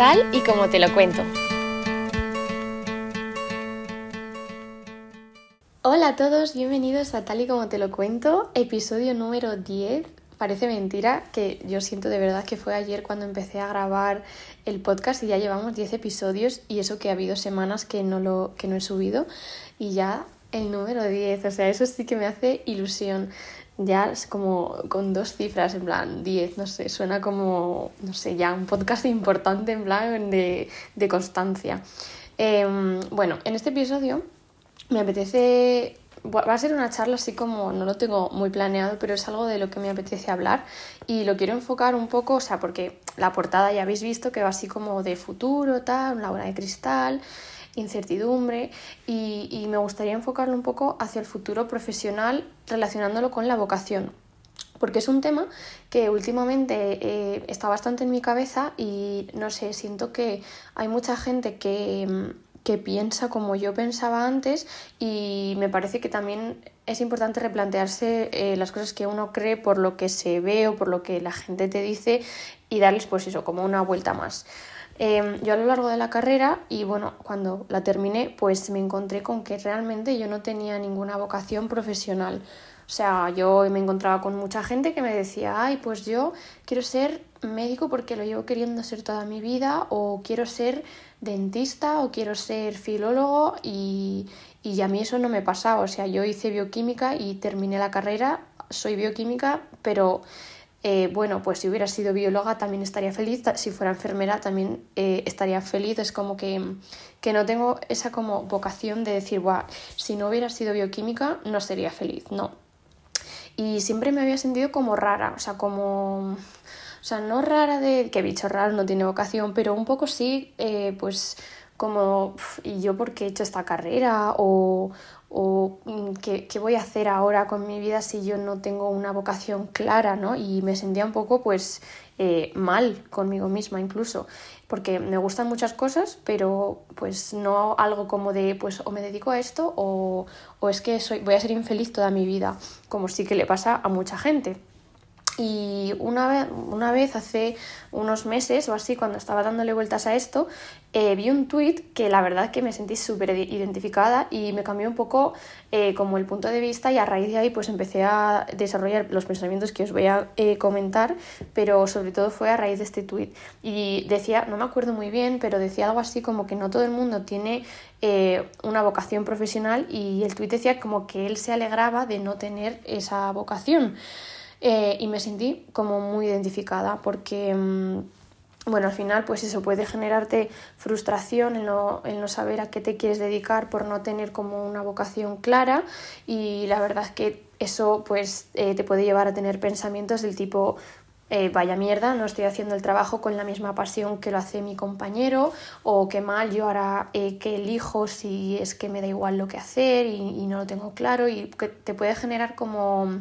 tal y como te lo cuento. Hola a todos, bienvenidos a Tal y como te lo cuento, episodio número 10. Parece mentira que yo siento de verdad que fue ayer cuando empecé a grabar el podcast y ya llevamos 10 episodios y eso que ha habido semanas que no, lo, que no he subido y ya el número 10, o sea, eso sí que me hace ilusión ya es como con dos cifras, en plan 10, no sé, suena como, no sé, ya un podcast importante en plan de, de constancia. Em, bueno, en este episodio me apetece, va a ser una charla así como, no lo tengo muy planeado, pero es algo de lo que me apetece hablar y lo quiero enfocar un poco, o sea, porque la portada ya habéis visto que va así como de futuro, tal, una bola de cristal incertidumbre y, me gustaría enfocarlo un poco hacia el futuro profesional relacionándolo con la vocación porque es un tema que últimamente eh, está bastante en mi cabeza y no sé, siento que hay mucha gente que, que, piensa como yo pensaba antes y me parece que también es importante replantearse eh, las cosas que uno cree por lo que se ve o por lo que la gente te dice y darles pues eso, como una vuelta más. Em, yo a lo largo de la carrera y bueno, cuando la terminé, pues me encontré con que realmente yo no tenía ninguna vocación profesional. O sea, yo me encontraba con mucha gente que me decía, ay, pues yo quiero ser médico porque lo llevo queriendo ser toda mi vida, o quiero ser dentista, o quiero ser filólogo, y, y a mí eso no me pasaba. O sea, yo hice bioquímica y terminé la carrera, soy bioquímica, pero eh, bueno, pues si hubiera sido bióloga también estaría feliz, si fuera enfermera también eh, estaría feliz. Es como que, que, no tengo esa como vocación de decir, Buah, si no hubiera sido bioquímica no sería feliz, no. Y siempre me había sentido como rara, o sea, como... O sea, no rara de que bicho raro no tiene vocación, pero un poco sí, eh, pues como, ¿y yo por qué he hecho esta carrera? O, o mm, ¿qué, ¿qué, voy a hacer ahora con mi vida si yo no tengo una vocación clara, ¿no? Y me sentía un poco, pues, eh, mal conmigo misma incluso, porque me gustan muchas cosas, pero pues no algo como de, pues, o me dedico a esto o, o es que soy, voy a ser infeliz toda mi vida, como sí que le pasa a mucha gente. Y una vez, una vez hace unos meses o así, cuando estaba dándole vueltas a esto, eh, vi un tweet que la verdad que me sentí súper identificada y me cambió un poco eh, como el punto de vista y a raíz de ahí pues empecé a desarrollar los pensamientos que os voy a eh, comentar, pero sobre todo fue a raíz de este tweet. Y decía, no me acuerdo muy bien, pero decía algo así como que no todo el mundo tiene una vocación profesional y el tweet decía como que él se alegraba de no tener esa vocación. Eh, y me sentí como muy identificada porque, mm, bueno, al final pues eso puede generarte frustración en no, en no saber a qué te quieres dedicar por no tener como una vocación clara y la verdad es que eso pues eh, te puede llevar a tener pensamientos del tipo eh, vaya mierda, no estoy haciendo el trabajo con la misma pasión que lo hace mi compañero, o qué mal, yo ahora eh, que elijo si es que me da igual lo que hacer y, y, no lo tengo claro, y que te puede generar como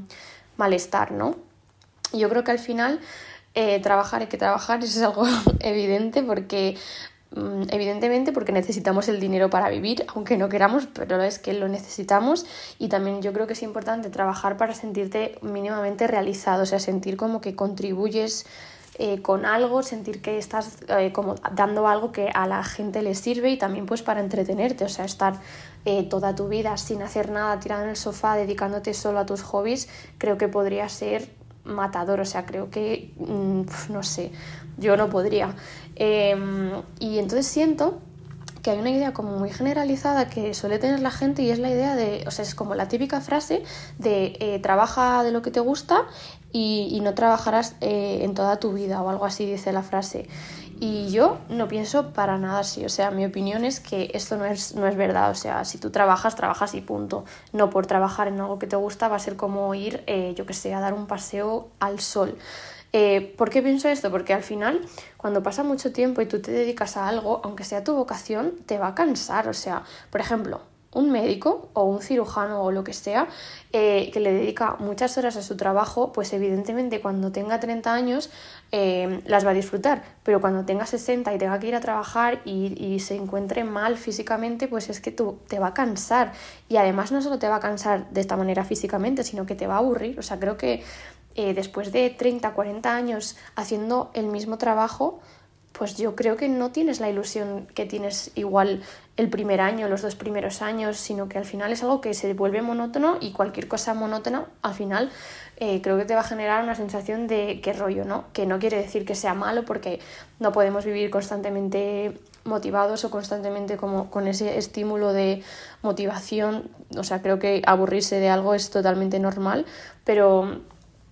malestar, ¿no? Yo creo que al final eh, trabajar hay que trabajar, eso es algo evidente porque mm, evidentemente porque necesitamos el dinero para vivir, aunque no queramos, pero es que lo necesitamos y también yo creo que es importante trabajar para sentirte mínimamente realizado, o sea, sentir como que contribuyes eh, con algo, sentir que estás eh, como dando algo que a la gente le sirve y también pues para entretenerte, o sea, estar eh, toda tu vida sin hacer nada, tirado en el sofá, dedicándote solo a tus hobbies, creo que podría ser matador, o sea, creo que, mm, no sé, yo no podría. Em, y entonces siento que hay una idea como muy generalizada que suele tener la gente y es la idea de, o sea, es como la típica frase de eh, trabaja de lo que te gusta y, no trabajarás eh, en toda tu vida o algo así dice la frase. Y yo no pienso para nada así, o sea, mi opinión es que esto no es, no es verdad, o sea, si tú trabajas, trabajas y punto. No por trabajar en algo que te gusta va a ser como ir, eh, yo que sé, a dar un paseo al sol. Eh, ¿Por qué pienso esto? Porque al final, cuando pasa mucho tiempo y tú te dedicas a algo, aunque sea tu vocación, te va a cansar. O sea, por ejemplo, un médico o un cirujano o lo que sea eh, que le dedica muchas horas a su trabajo, pues evidentemente cuando tenga 30 años eh, las va a disfrutar, pero cuando tenga 60 y tenga que ir a trabajar y, se encuentre mal físicamente, pues es que tú te va a cansar y además no solo te va a cansar de esta manera físicamente, sino que te va a aburrir. O sea, creo que eh, después de 30, 40 años haciendo el mismo trabajo, pues yo creo que no tienes la ilusión que tienes igual el primer año, los dos primeros años, sino que al final es algo que se vuelve monótono y cualquier cosa monótona al final eh, creo que te va a generar una sensación de qué rollo, ¿no? Que no quiere decir que sea malo porque no podemos vivir constantemente motivados o constantemente como con ese estímulo de motivación, o sea, creo que aburrirse de algo es totalmente normal, pero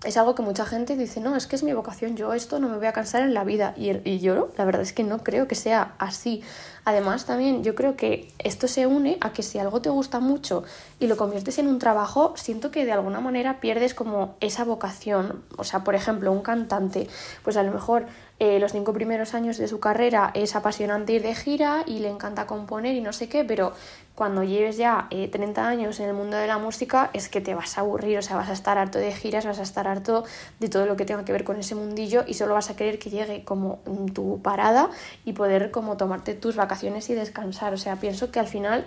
es algo que mucha gente dice, no, es que es mi vocación, yo esto no me voy a cansar en la vida. Y, y, yo la verdad es que no creo que sea así. Además, también yo creo que esto se une a que si algo te gusta mucho y lo conviertes en un trabajo, siento que de alguna manera pierdes como esa vocación. O sea, por ejemplo, un cantante, pues a lo mejor eh, los cinco primeros años de su carrera es apasionante ir de gira y le encanta componer y no sé qué, pero cuando lleves ya 30 eh, años en el mundo de la música es que te vas a aburrir, o sea, vas a estar harto de giras, vas a estar harto de todo lo que tenga que ver con ese mundillo y solo vas a querer que llegue como tu parada y poder como tomarte tus vacaciones y descansar. O sea, pienso que al final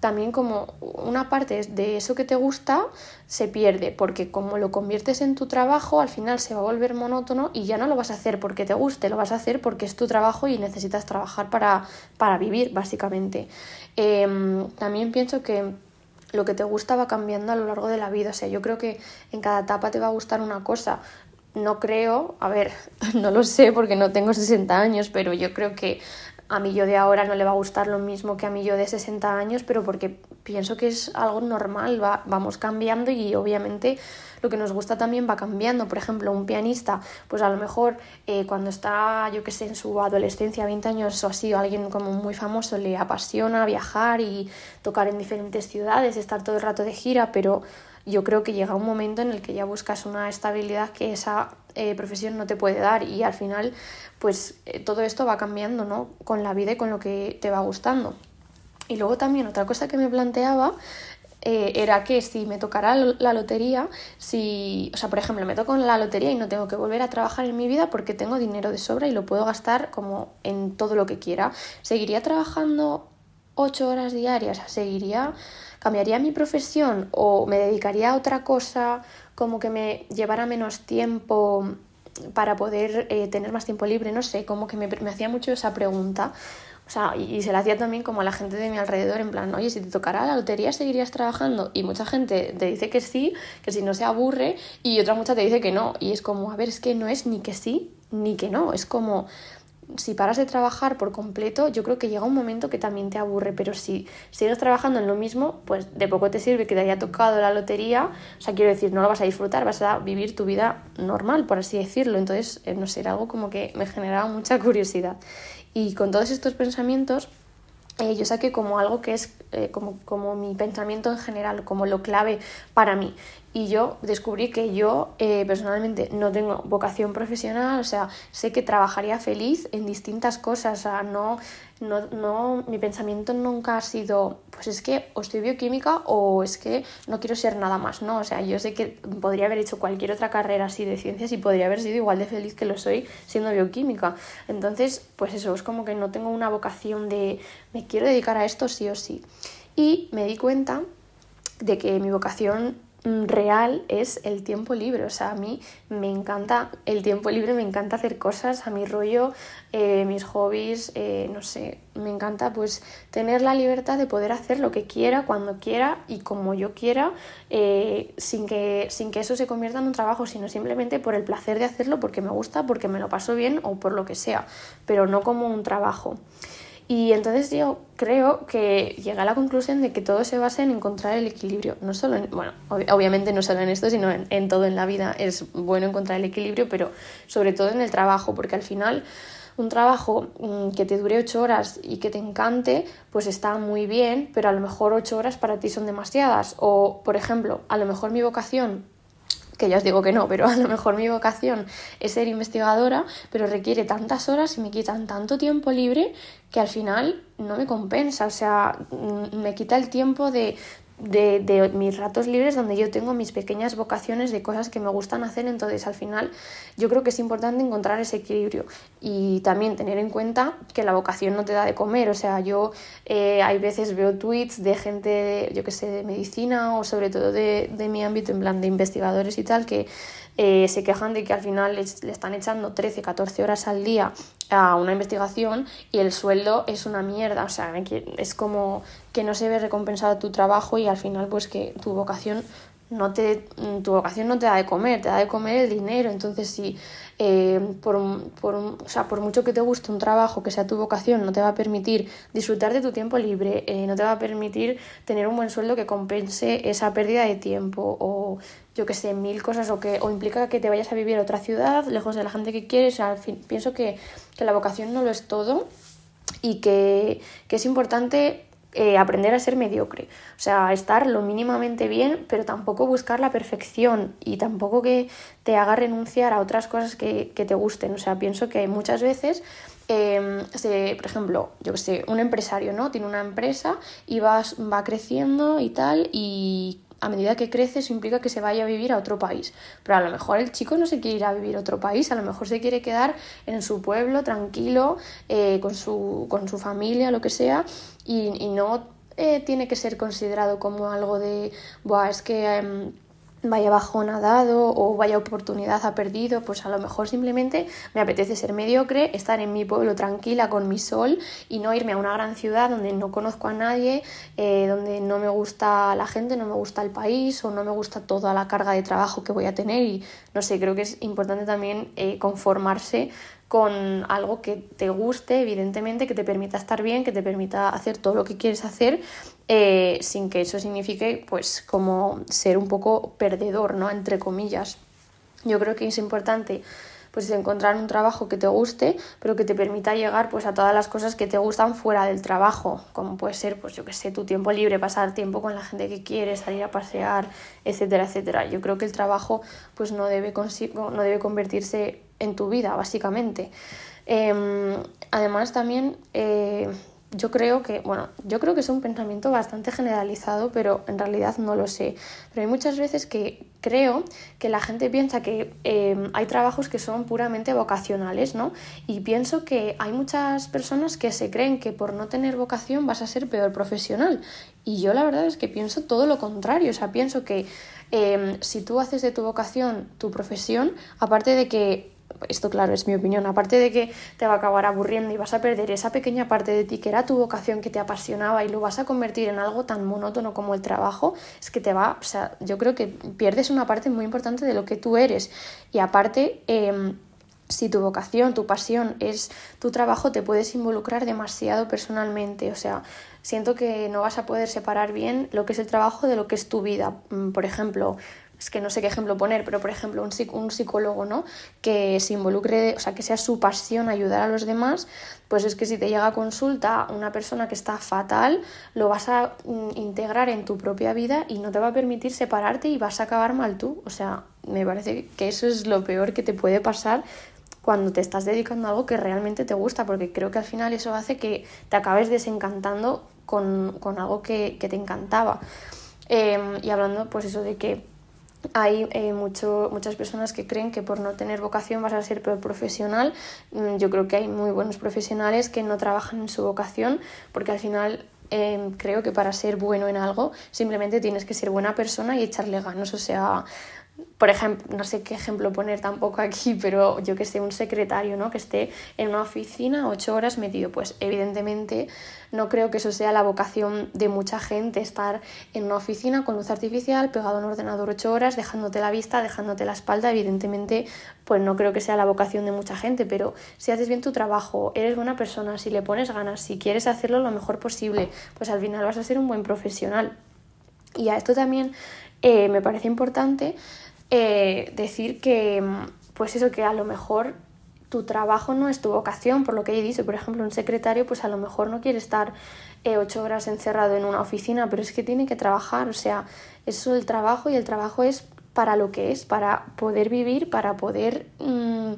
también como una parte de eso que te gusta se pierde, porque como lo conviertes en tu trabajo, al final se va a volver monótono y ya no lo vas a hacer porque te guste, lo vas a hacer porque es tu trabajo y necesitas trabajar para, para vivir, básicamente. Em, también pienso que lo que te gusta va cambiando a lo largo de la vida, o sea, yo creo que en cada etapa te va a gustar una cosa. No creo, a ver, no lo sé porque no tengo 60 años, pero yo creo que a mí yo de ahora no le va a gustar lo mismo que a mí yo de 60 años, pero porque pienso que es algo normal, va, vamos cambiando y obviamente lo que nos gusta también va cambiando. Por ejemplo, un pianista, pues a lo mejor eh, cuando está, yo que sé, en su adolescencia, 20 años o así, o alguien como muy famoso, le apasiona viajar y tocar en diferentes ciudades, estar todo el rato de gira, pero yo creo que llega un momento en el que ya buscas una estabilidad que esa eh, profesión no te puede dar y al final pues eh, todo esto va cambiando ¿no? con la vida y con lo que te va gustando. Y luego también otra cosa que me planteaba eh, era que si me tocara la lotería, si, o sea, por ejemplo, me toco la lotería y no tengo que volver a trabajar en mi vida porque tengo dinero de sobra y lo puedo gastar como en todo lo que quiera, ¿seguiría trabajando ocho horas diarias? ¿Seguiría ¿Cambiaría mi profesión o me dedicaría a otra cosa como que me llevara menos tiempo para poder eh, tener más tiempo libre? No sé, como que me, hacía mucho esa pregunta. O sea, y, se la hacía también como a la gente de mi alrededor, en plan, oye, si te tocara la lotería, ¿seguirías trabajando? Y mucha gente te dice que sí, que si no se aburre, y otra mucha te dice que no. Y es como, a ver, es que no es ni que sí ni que no. Es como, si paras de trabajar por completo, yo creo que llega un momento que también te aburre, pero si sigues trabajando en lo mismo, pues de poco te sirve que te haya tocado la lotería, o sea, quiero decir, no lo vas a disfrutar, vas a vivir tu vida normal, por así decirlo, entonces, eh, no sé, era algo como que me generaba mucha curiosidad. Y con todos estos pensamientos, eh, yo saqué como algo que es eh, como, como mi pensamiento en general, como lo clave para mí y yo descubrí que yo eh, personalmente no tengo vocación profesional, o sea, sé que trabajaría feliz en distintas cosas, o sea, no, no, no, mi pensamiento nunca ha sido, pues es que o estoy bioquímica o es que no quiero ser nada más, ¿no? O sea, yo sé que podría haber hecho cualquier otra carrera así de ciencias y podría haber sido igual de feliz que lo soy siendo bioquímica. Entonces, pues eso, es como que no tengo una vocación de me quiero dedicar a esto sí o sí. Y me di cuenta de que mi vocación real es el tiempo libre. O sea, a mí me encanta el tiempo libre, me encanta hacer cosas a mi rollo, eh, mis hobbies, eh, no sé, me encanta pues tener la libertad de poder hacer lo que quiera, cuando quiera y como yo quiera, eh, sin, que, sin que eso se convierta en un trabajo, sino simplemente por el placer de hacerlo, porque me gusta, porque me lo paso bien o por lo que sea, pero no como un trabajo. Y entonces yo creo que llega a la conclusión de que todo se basa en encontrar el equilibrio. No solo en, bueno, obviamente no solo en esto, sino en, todo en la vida es bueno encontrar el equilibrio, pero sobre todo en el trabajo, porque al final un trabajo mm, que te dure ocho horas y que te encante, pues está muy bien, pero a lo mejor ocho horas para ti son demasiadas. O, por ejemplo, a lo mejor mi vocación que ya os digo que no, pero a lo mejor mi vocación es ser investigadora, pero requiere tantas horas y me quitan tanto tiempo libre que al final no me compensa, o sea, mm, me quita el tiempo de de, de, mis ratos libres donde yo tengo mis pequeñas vocaciones de cosas que me gustan hacer. Entonces, al final, yo creo que es importante encontrar ese equilibrio y también tener en cuenta que la vocación no te da de comer. O sea, yo eh, hay veces veo tweets de gente, yo que sé, de medicina o sobre todo de, de mi ámbito, en plan de investigadores y tal, que eh, se quejan de que al final le están echando 13, 14 horas al día a una investigación y el sueldo es una mierda, o sea, es como que no se ve recompensado tu trabajo y al final pues que tu vocación no te, tu vocación no te da de comer, te da de comer el dinero. Entonces, si eh, por, por, o sea, por mucho que te guste un trabajo que sea tu vocación, no te va a permitir disfrutar de tu tiempo libre, eh, no te va a permitir tener un buen sueldo que compense esa pérdida de tiempo o yo que sé, mil cosas o que o implica que te vayas a vivir a otra ciudad, lejos de la gente que quieres. al fin, pienso que, que la vocación no lo es todo y que, que es importante eh, aprender a ser mediocre. O sea, estar lo mínimamente bien, pero tampoco buscar la perfección y tampoco que te haga renunciar a otras cosas que, que te gusten. O sea, pienso que muchas veces eh, por ejemplo, yo que sé, un empresario, ¿no? Tiene una empresa y va, va creciendo y tal, y a medida que crece eso implica que se vaya a vivir a otro país. Pero a lo mejor el chico no se quiere ir a vivir a otro país, a lo mejor se quiere quedar en su pueblo tranquilo, eh, con, su, con su familia, lo que sea, y, y no eh, tiene que ser considerado como algo de, Buah, es que... Em, vaya bajón ha dado o vaya oportunidad ha perdido, pues a lo mejor simplemente me apetece ser mediocre, estar en mi pueblo tranquila con mi sol y no irme a una gran ciudad donde no conozco a nadie, eh, donde no me gusta la gente, no me gusta el país o no me gusta toda la carga de trabajo que voy a tener y no sé, creo que es importante también eh, conformarse con algo que te guste, evidentemente, que te permita estar bien, que te permita hacer todo lo que quieres hacer, eh, sin que eso signifique, pues, como ser un poco perdedor, ¿no? Entre comillas. Yo creo que es importante pues encontrar un trabajo que te guste, pero que te permita llegar pues a todas las cosas que te gustan fuera del trabajo, como puede ser pues yo que sé, tu tiempo libre, pasar tiempo con la gente que quieres, salir a pasear, etcétera, etcétera. Yo creo que el trabajo pues no debe, no debe convertirse en tu vida, básicamente. Em, además, también eh, yo creo que, bueno, yo creo que es un pensamiento bastante generalizado, pero en realidad no lo sé. Pero hay muchas veces que creo que la gente piensa que em, hay trabajos que son puramente vocacionales, ¿no? Y pienso que hay muchas personas que se creen que por no tener vocación vas a ser peor profesional. Y yo la verdad es que pienso todo lo contrario, o sea, pienso que em, si tú haces de tu vocación tu profesión, aparte de que esto claro es mi opinión, aparte de que te va a acabar aburriendo y vas a perder esa pequeña parte de ti que era tu vocación, que te apasionaba y lo vas a convertir en algo tan monótono como el trabajo, es que te va, o sea, yo creo que pierdes una parte muy importante de lo que tú eres. Y aparte, em, si tu vocación, tu pasión es tu trabajo, te puedes involucrar demasiado personalmente. O sea, siento que no vas a poder separar bien lo que es el trabajo de lo que es tu vida. Mm, por ejemplo, es que no sé qué ejemplo poner, pero por ejemplo un, un psicólogo, ¿no? Que se involucre, o sea, que sea su pasión ayudar a los demás, pues es que si te llega a consulta una persona que está fatal, lo vas a mm, integrar en tu propia vida y no te va a permitir separarte y vas a acabar mal tú. O sea, me parece que eso es lo peor que te puede pasar cuando te estás dedicando a algo que realmente te gusta, porque creo que al final eso hace que te acabes desencantando con, algo que, te encantaba. Em, y hablando, pues eso de que hay eh, mucho, muchas personas que creen que por no tener vocación vas a ser profesional. Mm, yo creo que hay muy buenos profesionales que no trabajan en su vocación porque al final em, creo que para ser bueno en algo simplemente tienes que ser buena persona y echarle ganas. O sea, por ejemplo, no sé qué ejemplo poner tampoco aquí, pero yo que sé, un secretario, ¿no? Que esté en una oficina ocho horas metido, pues evidentemente no creo que eso sea la vocación de mucha gente, estar en una oficina con luz artificial, pegado a un ordenador ocho horas, dejándote la vista, dejándote la espalda, evidentemente, pues no creo que sea la vocación de mucha gente, pero si haces bien tu trabajo, eres buena persona, si le pones ganas, si quieres hacerlo lo mejor posible, pues al final vas a ser un buen profesional. Y a esto también eh, me parece importante eh, decir que, pues eso, que a lo mejor tu trabajo no es tu vocación, por lo que he dicho, por ejemplo, un secretario, pues a lo mejor no quiere estar eh, ocho horas encerrado en una oficina, pero es que tiene que trabajar, o sea, eso es el trabajo y el trabajo es para lo que es, para poder vivir, para poder mm,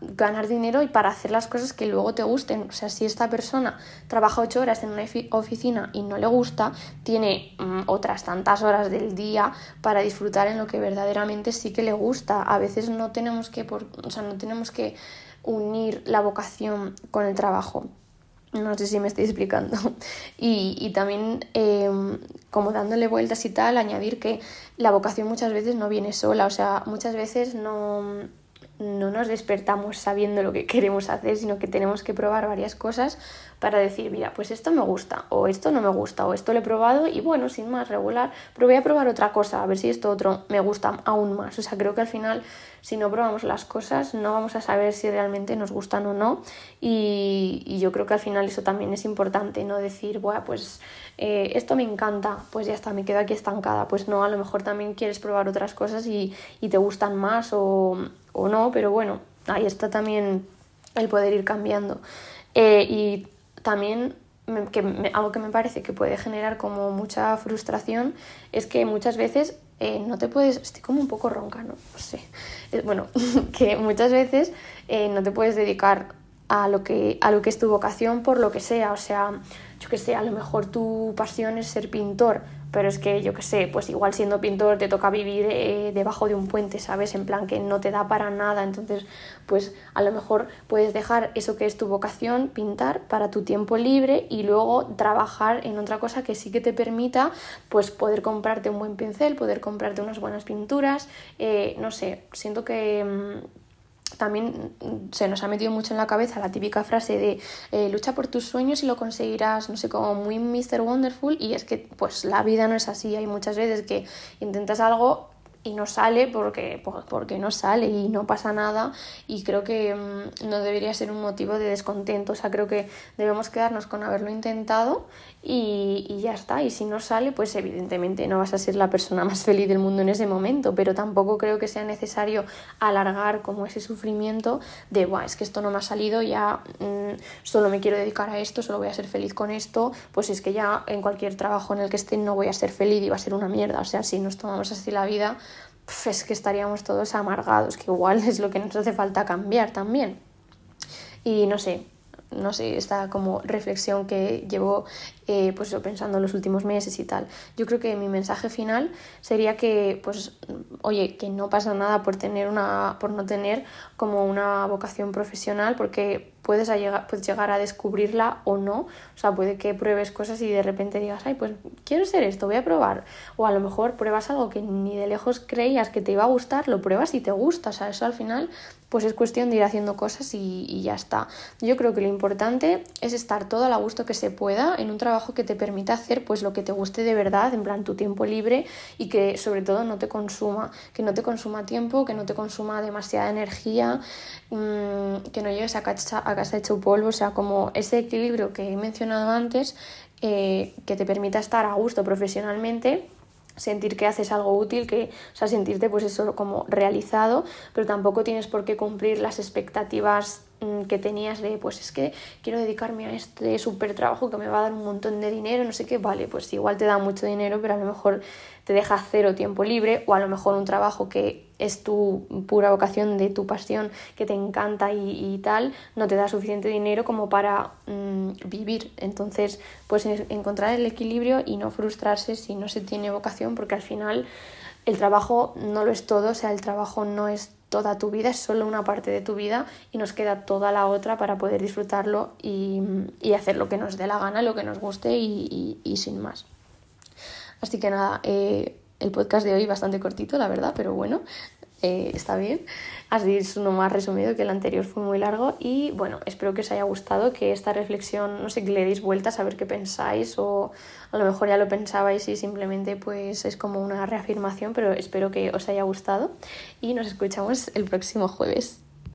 ganar dinero y para hacer las cosas que luego te gusten. O sea, si esta persona trabaja ocho horas en una oficina y no le gusta, tiene mm, otras tantas horas del día para disfrutar en lo que verdaderamente sí que le gusta. A veces no tenemos que, o sea, no tenemos que unir la vocación con el trabajo. No sé si me estoy explicando. Y, también, em, como dándole vueltas y tal, añadir que la vocación muchas veces no viene sola. O sea, muchas veces no, no nos despertamos sabiendo lo que queremos hacer, sino que tenemos que probar varias cosas para decir, mira, pues esto me gusta, o esto no me gusta, o esto lo he probado y bueno, sin más, regular, pero voy a probar otra cosa, a ver si esto otro me gusta aún más. O sea, creo que al final, si no probamos las cosas, no vamos a saber si realmente nos gustan o no. Y, yo creo que al final eso también es importante, no decir, bueno, pues eh, esto me encanta, pues ya está, me quedo aquí estancada. Pues no, a lo mejor también quieres probar otras cosas y, y te gustan más o, o no, pero bueno, ahí está también el poder ir cambiando. Eh, y también que algo que me parece que puede generar como mucha frustración es que muchas veces eh, no te puedes, estoy como un poco ronca, ¿no? No sé, eh, bueno, que muchas veces no te puedes dedicar a lo, que, a lo que es tu vocación por lo que sea, o sea, yo que sé, a lo mejor tu pasión es ser pintor, pero es que yo qué sé, pues igual siendo pintor te toca vivir eh, debajo de un puente, ¿sabes? En plan que no te da para nada, entonces pues a lo mejor puedes dejar eso que es tu vocación, pintar para tu tiempo libre y luego trabajar en otra cosa que sí que te permita pues poder comprarte un buen pincel, poder comprarte unas buenas pinturas, eh, no sé, siento que mm, también se nos ha metido mucho en la cabeza la típica frase de eh, lucha por tus sueños y lo conseguirás, no sé, como muy Mr. Wonderful y es que pues la vida no es así, hay muchas veces que intentas algo y no sale porque, porque no sale y no pasa nada y creo que mm, no debería ser un motivo de descontento, o sea, creo que debemos quedarnos con haberlo intentado y, y, ya está, y si no sale, pues evidentemente no vas a ser la persona más feliz del mundo en ese momento, pero tampoco creo que sea necesario alargar como ese sufrimiento de, Buah, es que esto no me ha salido, ya mm, solo me quiero dedicar a esto, solo voy a ser feliz con esto, pues es que ya en cualquier trabajo en el que esté no voy a ser feliz y va a ser una mierda, o sea, si nos tomamos así la vida, es que estaríamos todos amargados, que igual es lo que nos hace falta cambiar también. Y no sé, no sé, esta como reflexión que llevo eh, pues pensando en los últimos meses y tal. Yo creo que mi mensaje final sería que, pues, oye, que no pasa nada por tener una, por no tener como una vocación profesional, porque puedes, llegar, puedes llegar a descubrirla o no. O sea, puede que pruebes cosas y de repente digas, ay, pues quiero ser esto, voy a probar. O a lo mejor pruebas algo que ni de lejos creías que te iba a gustar, lo pruebas y te gusta. O sea, eso al final, pues es cuestión de ir haciendo cosas y, y ya está. Yo creo que lo importante es estar todo al gusto que se pueda en un trabajo que te permita hacer pues lo que te guste de verdad, en plan tu tiempo libre y que sobre todo no te consuma, que no te consuma tiempo, que no te consuma demasiada energía, mm, que no llegues a casa, a casa hecho polvo, o sea, como ese equilibrio que he mencionado antes, eh, que te permita estar a gusto profesionalmente sentir que haces algo útil, que, o sea, sentirte pues eso como realizado, pero tampoco tienes por qué cumplir las expectativas mm, que tenías de pues es que quiero dedicarme a este súper trabajo que me va a dar un montón de dinero, no sé qué, vale, pues igual te da mucho dinero, pero a lo mejor te deja cero tiempo libre o a lo mejor un trabajo que es tu pura vocación de tu pasión que te encanta y, tal, no te da suficiente dinero como para mm, vivir. Entonces, pues encontrar el equilibrio y no frustrarse si no se tiene vocación, porque al final el trabajo no lo es todo, o sea, el trabajo no es toda tu vida, es solo una parte de tu vida y nos queda toda la otra para poder disfrutarlo y, hacer lo que nos dé la gana, lo que nos guste y, y sin más. Así que nada, eh, el podcast de hoy bastante cortito, la verdad, pero bueno, eh, está bien. Así es uno más resumido que el anterior fue muy largo y bueno, espero que os haya gustado, que esta reflexión, no sé, que le deis vueltas a ver qué pensáis o a lo mejor ya lo pensabais y simplemente pues es como una reafirmación, pero espero que os haya gustado y nos escuchamos el próximo jueves.